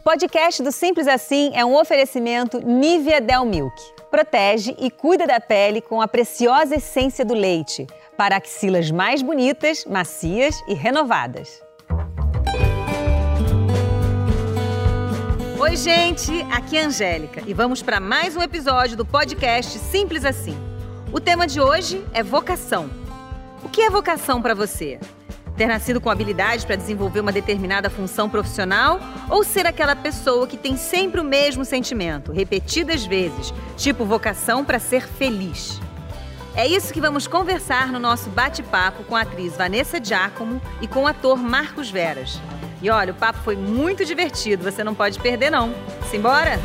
O podcast do Simples Assim é um oferecimento Nivea Del Milk. Protege e cuida da pele com a preciosa essência do leite para axilas mais bonitas, macias e renovadas. Oi, gente, aqui é a Angélica e vamos para mais um episódio do podcast Simples Assim. O tema de hoje é vocação. O que é vocação para você? Ter nascido com habilidade para desenvolver uma determinada função profissional ou ser aquela pessoa que tem sempre o mesmo sentimento, repetidas vezes, tipo vocação para ser feliz? É isso que vamos conversar no nosso bate-papo com a atriz Vanessa Giacomo e com o ator Marcos Veras. E olha, o papo foi muito divertido, você não pode perder não. Simbora?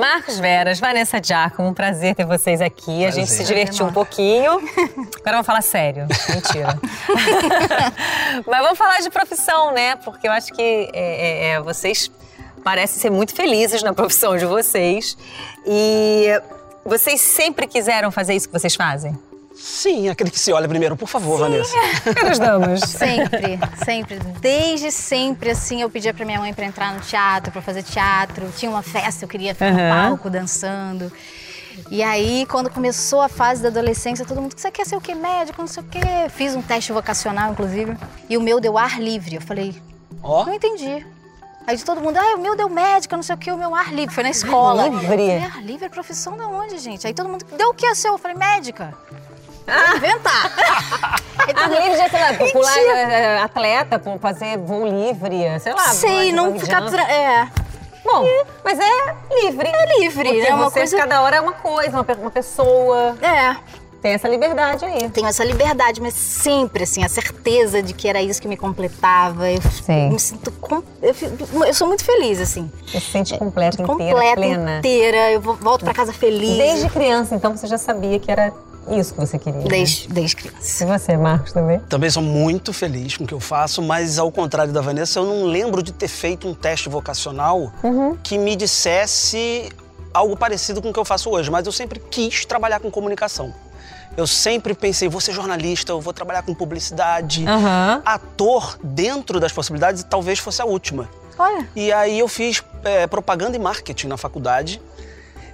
Marcos Veras, Vanessa Giacomo, um prazer ter vocês aqui. Prazer. A gente se divertiu um pouquinho. Agora vamos falar sério. Mentira. Mas vamos falar de profissão, né? Porque eu acho que é, é, é, vocês parecem ser muito felizes na profissão de vocês. E vocês sempre quiseram fazer isso que vocês fazem? Sim, aquele que se olha primeiro, por favor, Sim. Vanessa. Nós damos. Sempre, sempre. Desde sempre, assim, eu pedia pra minha mãe pra entrar no teatro, pra fazer teatro. Tinha uma festa, eu queria ficar uhum. no palco dançando. E aí, quando começou a fase da adolescência, todo mundo, você quer ser o quê? Médico, não sei o quê. Fiz um teste vocacional, inclusive. E o meu deu ar livre. Eu falei, ó, oh. não entendi. Aí de todo mundo, ah, o meu deu médica, não sei o que, o meu ar livre. Foi na escola. Ar livre? Ar livre é profissão de onde, gente? Aí todo mundo, deu o que a seu? Eu falei, médica. Ah. Inventar. Ar livre já, sei lá, pular é, atleta, fazer voo livre, sei lá. Sei, não ficar... É. Bom, mas é livre. É livre, Porque é uma coisa... cada hora é uma coisa, uma, uma pessoa. É. Tem essa liberdade aí. Tenho essa liberdade, mas sempre, assim, a certeza de que era isso que me completava. Eu Sim. me sinto. Com... Eu, eu, sou muito feliz, assim. Você se sente completa, inteira, completa, plena. inteira. Eu volto para casa feliz. Desde criança, então, você já sabia que era isso que você queria? Desde, né? desde criança. E você, Marcos, também? Também sou muito feliz com o que eu faço, mas ao contrário da Vanessa, eu não lembro de ter feito um teste vocacional uhum. que me dissesse algo parecido com o que eu faço hoje, mas eu sempre quis trabalhar com comunicação. Eu sempre pensei, vou ser jornalista, eu vou trabalhar com publicidade. Uhum. Ator, dentro das possibilidades, talvez fosse a última. Olha. E aí eu fiz é, propaganda e marketing na faculdade.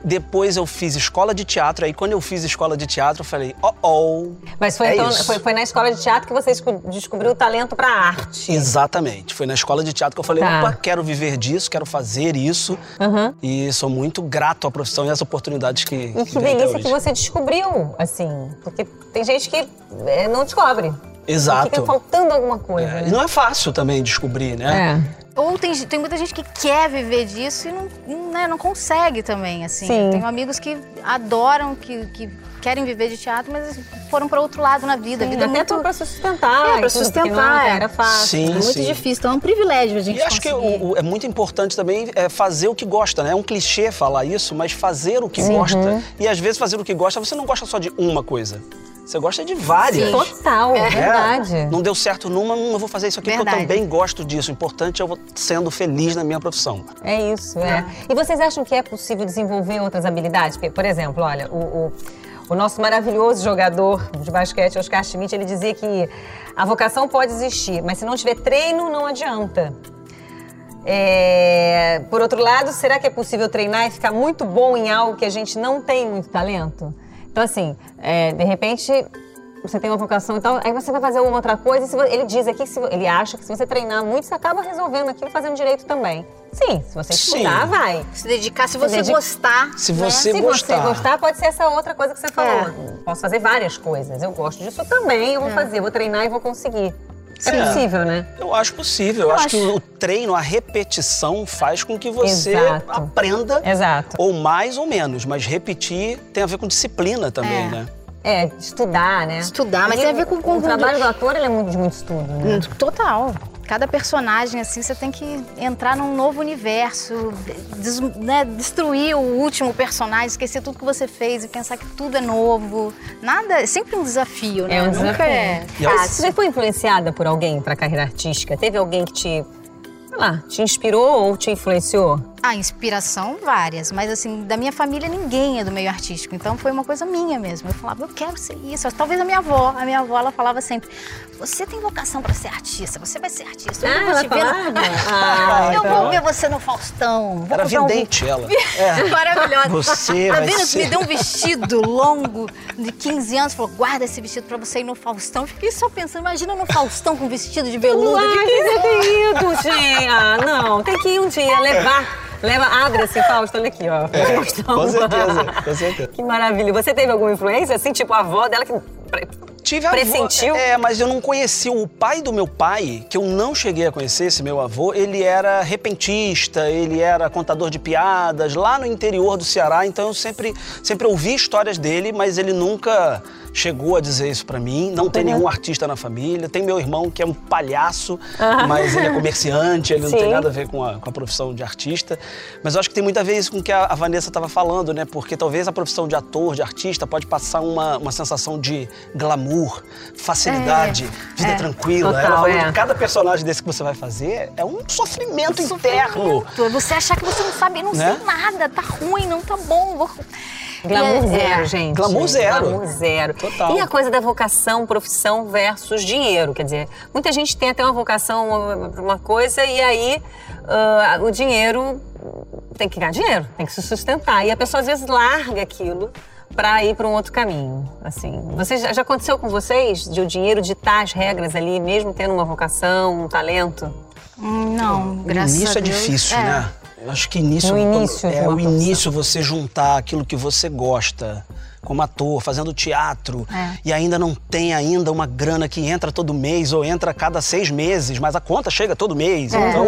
Depois eu fiz escola de teatro. Aí quando eu fiz escola de teatro, eu falei, oh, oh. Mas foi, é então, foi, foi, na escola de teatro que você descobriu o talento para arte. Exatamente. Foi na escola de teatro que eu falei, tá. opa, quero viver disso, quero fazer isso. Uhum. E sou muito grato à profissão e às oportunidades que. E que, que delícia que você descobriu, assim. Porque tem gente que é, não descobre. Exato. Fica faltando alguma coisa. É, né? E não é fácil também descobrir, né? É. Ou tem, tem muita gente que quer viver disso e não, né, não consegue também, assim. Sim. Eu tenho amigos que adoram, que, que querem viver de teatro, mas foram para outro lado na vida. Sim, a vida é muito para sustentar. É, para sustentar. Não era fácil. Sim, é muito sim. difícil. Então é um privilégio a gente E acho conseguir. que o, o, é muito importante também é fazer o que gosta, né? É um clichê falar isso, mas fazer o que uhum. gosta. E às vezes fazer o que gosta, você não gosta só de uma coisa. Você gosta de várias. Sim. Total, é verdade. Não deu certo numa, não vou fazer isso aqui verdade. porque eu também gosto disso. O importante é eu sendo feliz na minha profissão. É isso, é. é. E vocês acham que é possível desenvolver outras habilidades? Por exemplo, olha, o, o, o nosso maravilhoso jogador de basquete, Oscar Schmidt, ele dizia que a vocação pode existir, mas se não tiver treino, não adianta. É... Por outro lado, será que é possível treinar e ficar muito bom em algo que a gente não tem muito talento? Então, assim, é, de repente você tem uma vocação e tal, aí você vai fazer uma outra coisa. E ele diz aqui, se, ele acha que se você treinar muito, você acaba resolvendo aquilo fazendo direito também. Sim, se você estudar, Sim. vai. Se dedicar, se, você gostar. Se né? você se gostar. Se você gostar, pode ser essa outra coisa que você falou. É. Posso fazer várias coisas. Eu gosto disso também, eu vou é. fazer, vou treinar e vou conseguir. É possível, né? Eu acho possível. Eu, eu acho, acho, que o treino, a repetição faz com que você Exato. aprenda. Exato. Ou mais ou menos. Mas repetir tem a ver com disciplina também, é. né? É, estudar, né? Estudar, mas tem a ver com... com o trabalho do ator, ele é muito de muito estudo, né? Total. Cada personagem, assim, você tem que entrar num novo universo, des, né, destruir o último personagem, esquecer tudo que você fez e pensar que tudo é novo. Nada, é sempre um desafio, né? É um Nunca desafio. é fácil. Você foi influenciada por alguém para a carreira artística? Teve alguém que te, sei lá, te inspirou ou te influenciou? A inspiração, várias, mas assim, da minha família ninguém é do meio artístico, então foi uma coisa minha mesmo. Eu falava, eu quero ser isso. Talvez a minha avó, a minha avó, ela falava sempre: você tem vocação para ser artista, você vai ser artista. Eu ah, vou te ver. Ah, eu então. vou ver você no Faustão. Vou Era vidente um... ela. É. Maravilhosa. Você a Vênus ser... me deu um vestido longo de 15 anos, falou: guarda esse vestido para você ir no Faustão. Fiquei só pensando, imagina no Faustão com vestido de veludo. Ai, que querido, gente. Ah, não, tem que ir um dia levar. Leva, abre assim, Fausto, olha aqui, ó. É, com certeza, com certeza. Que maravilha. Você teve alguma influência, assim, tipo a avó dela que Tive Pressentiu? É, mas eu não conheci o pai do meu pai, que eu não cheguei a conhecer, esse meu avô. Ele era repentista, ele era contador de piadas lá no interior do Ceará, então eu sempre, sempre ouvi histórias dele, mas ele nunca chegou a dizer isso para mim. Não tem nenhum artista na família. Tem meu irmão que é um palhaço, mas ele é comerciante, ele Sim. não tem nada a ver com a, com a, profissão de artista. Mas eu acho que tem muito a ver isso com o que a, a Vanessa estava falando, né? Porque talvez a profissão de ator, de artista, pode passar uma, uma sensação de glamour, facilidade, é, vida é. tranquila. Total, Ela falou é. que cada personagem desse que você vai fazer é um sofrimento, um interno. Sofrimento. Você achar que você não sabe, não né? sei nada, tá ruim, não tá bom. Vou... Glamour é, zero, é. gente. Glamour zero. Glamour zero. Total. E a coisa da vocação, profissão versus dinheiro. Quer dizer, muita gente tem até uma vocação para uma coisa e aí uh, o dinheiro tem que ganhar dinheiro, tem que se sustentar. E a pessoa às vezes larga aquilo para ir para um outro caminho. Assim, você já, já aconteceu com vocês de o dinheiro ditar as regras ali, mesmo tendo uma vocação, um talento? Não, graças a Deus. é difícil, é. né? Eu acho que início, no início é o início você juntar aquilo que você gosta como ator, fazendo teatro, é. e ainda não tem ainda uma grana que entra todo mês ou entra a cada seis meses, mas a conta chega todo mês. É. Então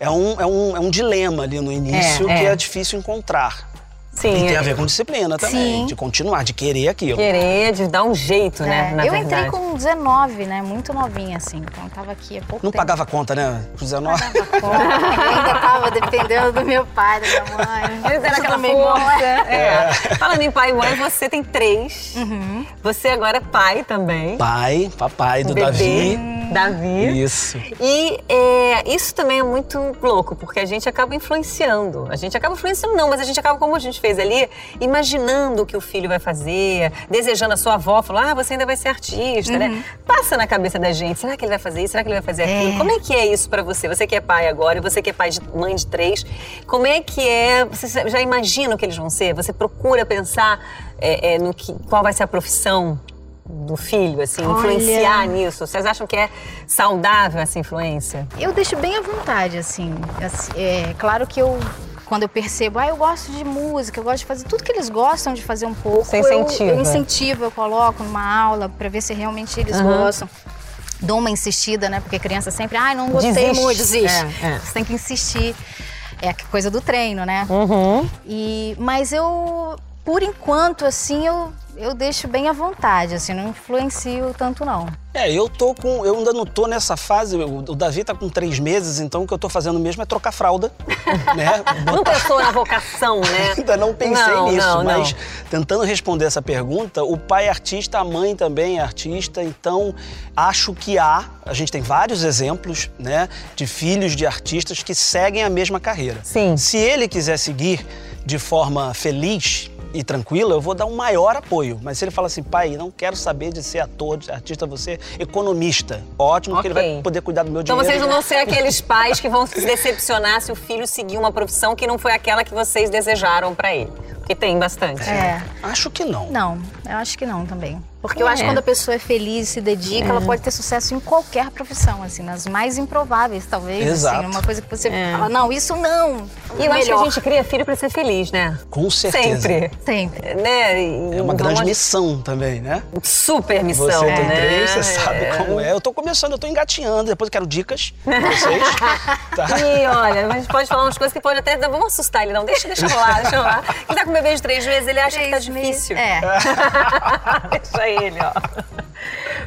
é um, é, um, é um dilema ali no início é, que é. é difícil encontrar. Sim, e tem a ver com disciplina também, Sim. de continuar, de querer aquilo. Querer, de dar um jeito, né? É, eu verdade. entrei com 19, né? Muito novinha, assim. Então eu tava aqui há pouco Não tempo. pagava conta, né? Com 19? Não pagava conta. eu ainda tava dependendo do meu pai, da minha mãe. Eles eram aquela força. É. é. Falando em pai e mãe, você tem três. Uhum. Você agora é pai também. Pai, papai do Bebê. Davi. Davi. Isso. E é, isso também é muito louco, porque a gente acaba influenciando. A gente acaba influenciando, não, mas a gente acaba, como a gente fez ali, imaginando o que o filho vai fazer, desejando a sua avó, falando, ah, você ainda vai ser artista, né? uhum. né? Passa na cabeça da gente, será que ele vai fazer isso? Será que ele vai fazer é. aquilo? Como é que é isso para você? Você que é pai agora, você que é pai de mãe de três, como é que é? Você já imagina o que eles vão ser? Você procura pensar é, é, no que, qual vai ser a profissão do filho, assim, Olha. influenciar nisso? Vocês acham que é saudável essa influência? Eu deixo bem à vontade, assim. É claro que eu quando eu percebo, ah, eu gosto de música, eu gosto de fazer tudo que eles gostam de fazer um pouco. Você incentiva. Eu, eu incentivo, eu coloco numa aula para ver se realmente eles uhum. gostam. Dou uma insistida, né? Porque criança sempre, ah, não gostei desiste. muito, desiste. É, é. Você tem que insistir. É a coisa do treino, né? Uhum. E, mas eu, por enquanto, assim, eu eu deixo bem à vontade, assim, não influencio tanto não. É, eu tô com. Eu ainda não tô nessa fase. O, Davi tá com três meses, então o que eu tô fazendo mesmo é trocar fralda. né? Botar... Não pensou na vocação, né? ainda não pensei não, nisso, não, mas não. tentando responder essa pergunta, o pai é artista, a mãe também é artista, então acho que há. A gente tem vários exemplos, né, de filhos de artistas que seguem a mesma carreira. Sim. Se ele quiser seguir de forma feliz, e tranquila, eu vou dar um maior apoio. Mas se ele fala assim, pai, não quero saber de ser ator, de artista, você economista. Ótimo, okay. porque ele vai poder cuidar do meu então dinheiro. Então vocês não vão ser aqueles pais que vão se decepcionar se o filho seguir uma profissão que não foi aquela que vocês desejaram para ele. Porque tem bastante. É. Acho que não. Não, eu acho que não também. Porque eu acho que quando a pessoa é feliz e se dedica, é. ela pode ter sucesso em qualquer profissão, assim, nas mais improváveis, talvez. Assim, Exato. Assim, uma coisa que você é. fala, não, isso não. E eu melhor. acho que a gente cria filho para ser feliz, né? Com certeza. Sempre. Sempre. Né? E é uma grande missão também, né? Super missão. Você tem né? três, você sabe como é. Eu tô começando, eu tô engatinhando, depois eu quero dicas pra vocês. tá. E olha, a gente pode falar umas coisas que pode até. Não, vamos assustar ele, não. Deixa, deixa rolar, deixa rolar. Ele tá com um bebê de três meses, ele acha três que tá difícil. É. deixa ele, ó.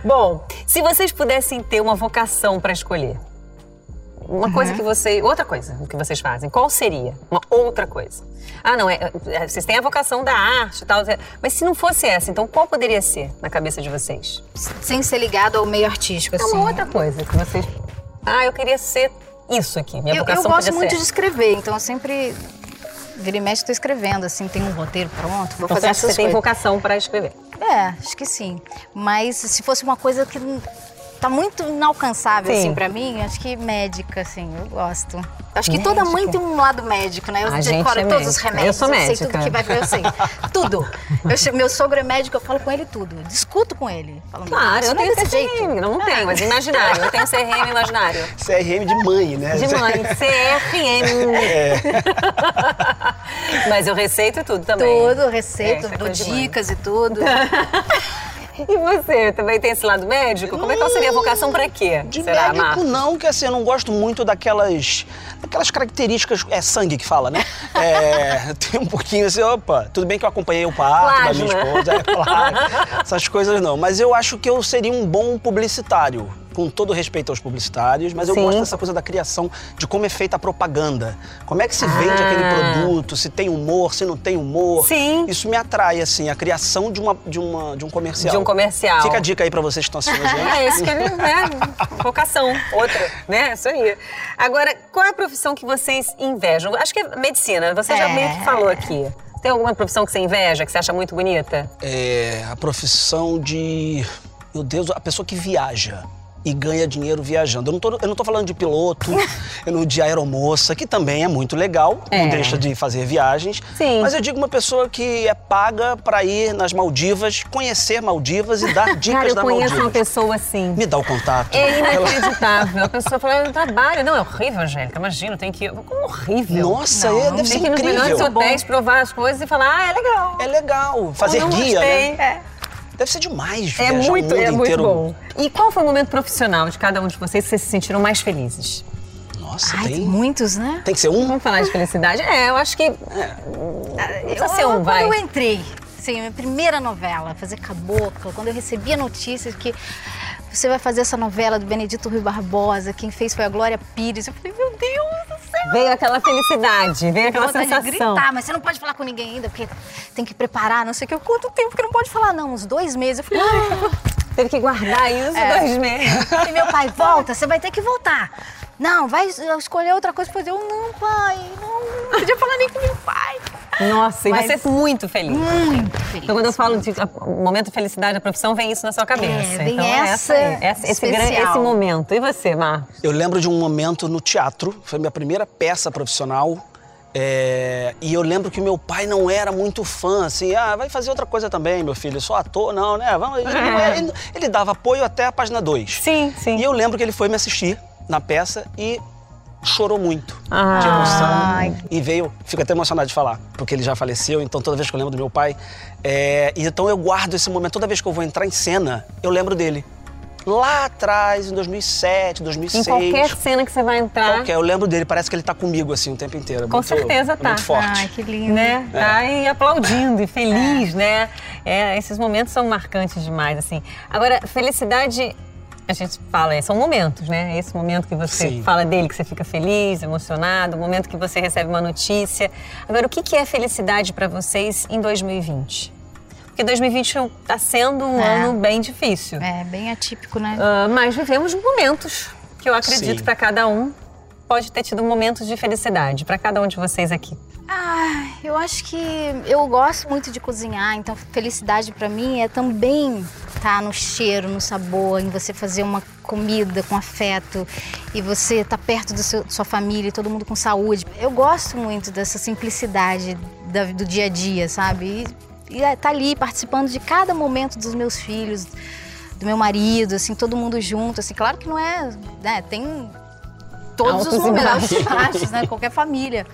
Bom, se vocês pudessem ter uma vocação para escolher, uma uhum. coisa que você. Outra coisa que vocês fazem, qual seria? Uma outra coisa. Ah, não, é, é, vocês têm a vocação da arte e tal. Mas se não fosse essa, então qual poderia ser na cabeça de vocês? Sem ser ligado ao meio artístico, assim. É uma outra coisa que vocês. Ah, eu queria ser isso aqui, minha eu, vocação eu gosto muito ser. de escrever, então eu sempre vira e mexe estou escrevendo, assim, tem um roteiro pronto, vou Então, fazer você acha que essas você tem vocação para escrever? É, acho que sim. Mas se fosse uma coisa que tá muito inalcançável, Sim. assim, pra mim, acho que médica, assim, eu gosto. Acho que toda mãe Médica. tem um lado médico, né? Eu A gente decoro é todos os médica. remédios. Eu sou sei médica. tudo que vai eu sei. Tudo. Eu meu sogro é médico, eu falo com ele tudo. Eu discuto com ele. Falo, "Não, Claro, eu não é tenho desse jeito. CRM, não, não tenho, mas imaginário, eu tenho CRM imaginário. CRM de mãe, né? De mãe, CRM. Mas eu receito tudo também. Tudo, É, isso é dou dicas e tudo. E você, também tem esse lado médico? Como é que seria a vocação pra quê? De Será, médico Marcos? não, que assim, eu não gosto muito daquelas, daquelas características, é sangue que fala, né? É, tem um pouquinho assim, opa, tudo bem que eu acompanhei o parto da minha Plasma. esposa, é claro, essas coisas não, mas eu acho que eu seria um bom publicitário, com todo respeito aos publicitários, mas eu Sim. gosto dessa coisa da criação, de como é feita a propaganda, como é que se vende Ah. aquele produto, se tem humor, se não tem humor. Sim. Isso me atrai, assim, a criação de, uma, de, uma, de um comercial. De um comercial. Fica a dica aí pra vocês que estão assistindo a gente. É, isso que ele, né? Vocação, outra, né? Isso aí. Agora, qual é a profissão que vocês invejam? Acho que é medicina, você já É. meio que falou aqui. Tem alguma profissão que você inveja, que você acha muito bonita? é, a profissão de. Meu Deus, a pessoa que viaja e ganha dinheiro viajando. Eu não tô, eu não tô falando de piloto, eu não de aeromoça, que também é muito legal, É. não deixa de fazer viagens. Sim. Mas eu digo uma pessoa que é paga para ir nas Maldivas, conhecer Maldivas e dar dicas Cara, eu da conheço uma Maldivas. pessoa assim. Me dá o contato. É inacreditável. A pessoa fala, eu trabalho. Não, é horrível, Angélica. Imagina, tem que ir. Como horrível? Nossa, Não, é, não deve ser Tem que ir nos melhores incrível. hotéis, provar as coisas e falar, ah, é legal. É legal. Fazer guia, gostei. né? Deve ser demais É viajar o muito, mundo é muito inteiro. bom. E qual foi o momento profissional de cada um de vocês que vocês se sentiram mais felizes? Nossa, Ai, tem tem, muitos, né? tem que ser um? Vamos falar de felicidade? É, eu acho que. Precisa ser um, quando vai. eu entrei, sim, minha primeira novela, fazer Cabocla, quando eu recebi a notícia que você vai fazer essa novela do Benedito Rui Barbosa, quem fez foi a Glória Pires, eu falei, meu! Veio aquela felicidade, veio aquela vontade de sensação. gritar, mas você não pode falar com ninguém ainda, porque tem que preparar, não sei o que. Quanto tempo que não pode falar? Não, uns dois meses. Eu falei, ai, Teve que guardar isso É. dois meses. E meu pai, volta, você vai ter que voltar. Não, vai escolher outra coisa pra fazer. Eu, não, pai, não, não podia falar nem com meu pai. Nossa, e Mas- você é muito feliz. Muito feliz. Então, quando eu falo de a- momento de felicidade da profissão, vem isso na sua cabeça. É, vem então, essa essa- esse, especial. grande, esse momento. E você, Mar? Eu lembro de um momento no teatro, foi minha primeira peça profissional. é, e eu lembro que meu pai não era muito fã, assim, ah, vai fazer outra coisa também, meu filho, só ator, não, né? Vamos, ele, não era- ele- ele dava apoio até a página 2. Sim, sim. E eu lembro que ele foi me assistir na peça e chorou muito Ah. de emoção. Ai. E veio, fico até emocionado de falar, porque ele já faleceu, então toda vez que eu lembro do meu pai. é, e então eu guardo esse momento, toda vez que eu vou entrar em cena, eu lembro dele. Lá atrás, em 2007, 2006. Em qualquer cena que você vai entrar, Qualquer, eu lembro dele, parece que ele tá comigo assim o tempo inteiro. é Com muito- certeza é tá. Muito forte. Ai, que lindo. né? Tá aí aplaudindo e feliz, né? É, esses momentos são marcantes demais, assim. Agora, felicidade, a gente fala, é, são momentos, né? Esse momento que você Sim. fala dele, que você fica feliz, emocionado, o momento que você recebe uma notícia. Agora, o que é felicidade para vocês em 2020? Porque 2020 está sendo um É. ano bem difícil. É, bem atípico, né? Ah, mas vivemos momentos que eu acredito para cada um pode ter tido momentos de felicidade para cada um de vocês aqui. Ah, eu acho que eu gosto muito de cozinhar, então felicidade pra mim é também estar no cheiro, no sabor, em você fazer uma comida com afeto e você estar perto da sua família, e todo mundo com saúde. Eu gosto muito dessa simplicidade da- do dia a dia, sabe? E, e é tá ali participando de cada momento dos meus filhos, do meu marido, assim, todo mundo junto, assim. Claro que não é, né? Tem todos Altos os momentos, baixos, né? Qualquer família.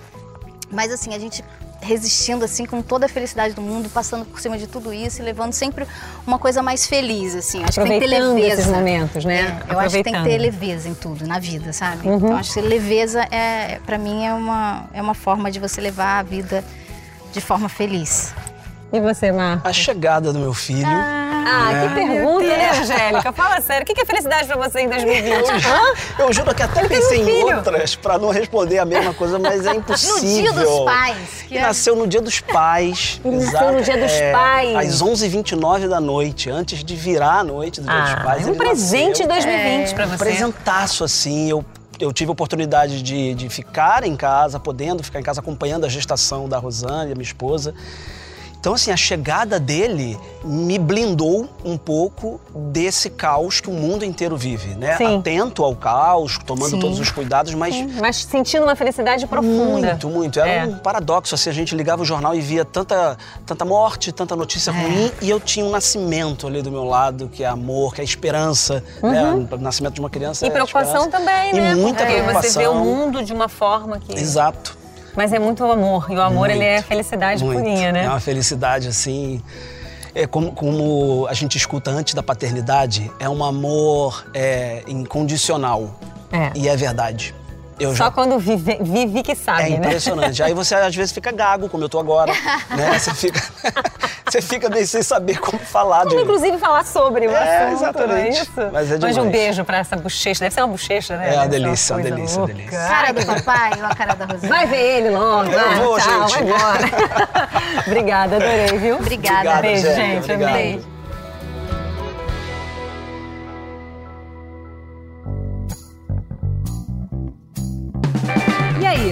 Mas assim, a gente resistindo assim com toda a felicidade do mundo, passando por cima de tudo isso e levando sempre uma coisa mais feliz, assim. Acho que tem que ter Aproveitando leveza. esses momentos, né? É, eu acho que tem que ter leveza em tudo, na vida, sabe? Uhum. Então acho que leveza é, para mim é uma é uma forma de você levar a vida de forma feliz. E você, Mar? A chegada do meu filho. Ah, É. que pergunta, né, Angélica? Fala sério, o que é felicidade pra você em 2020? Hã? Eu juro que até pensei em filho. outras pra não responder a mesma coisa, mas é impossível. No dia dos pais, que é- nasceu no dia dos pais. Nasceu no dia dos é, pais. Às 11h29 da noite, antes de virar a noite do dia dos Ah, pais. é um presente nasceu. em 2020 pra Um você. presentaço, assim. Eu eu tive a oportunidade de, de ficar em casa, podendo ficar em casa acompanhando a gestação da Rosânia, minha esposa. Então, assim, a chegada dele me blindou um pouco desse caos que o mundo inteiro vive, né? Sim. Atento ao caos, tomando Sim. todos os cuidados, mas Mas sentindo uma felicidade profunda. muito, muito. Era É. um paradoxo, assim, a gente ligava o jornal e via tanta, tanta morte, tanta notícia É. ruim, e eu tinha um nascimento ali do meu lado, que é amor, que é esperança, né? O nascimento de uma criança Uhum. E é preocupação também, né? E muita Porque preocupação. você vê o mundo de uma forma que. Exato. Mas é muito amor. E o amor, ele é Muito, felicidade muito. purinha, né? É uma felicidade, assim. É como, como a gente escuta antes da paternidade, é um amor é, incondicional. É. E é verdade. Eu Só já quando vive, vive que É sabe, né? impressionante. Aí você às vezes fica gago, como eu tô agora, né? Você fica, você fica meio sem saber como falar direito. inclusive, falar sobre o É, assunto, não é exatamente. isso? Mas é Mande um beijo pra essa bochecha. Deve ser uma bochecha, né? É uma delícia, uma coisa delícia, louca. delícia. Cara do papai ou a cara da Rosana? Vai ver ele logo. Eu vou, tchau, gente. vai embora. Obrigada, adorei, viu? Obrigada. Obrigado, Beijo, gente. Obrigado. Beijo.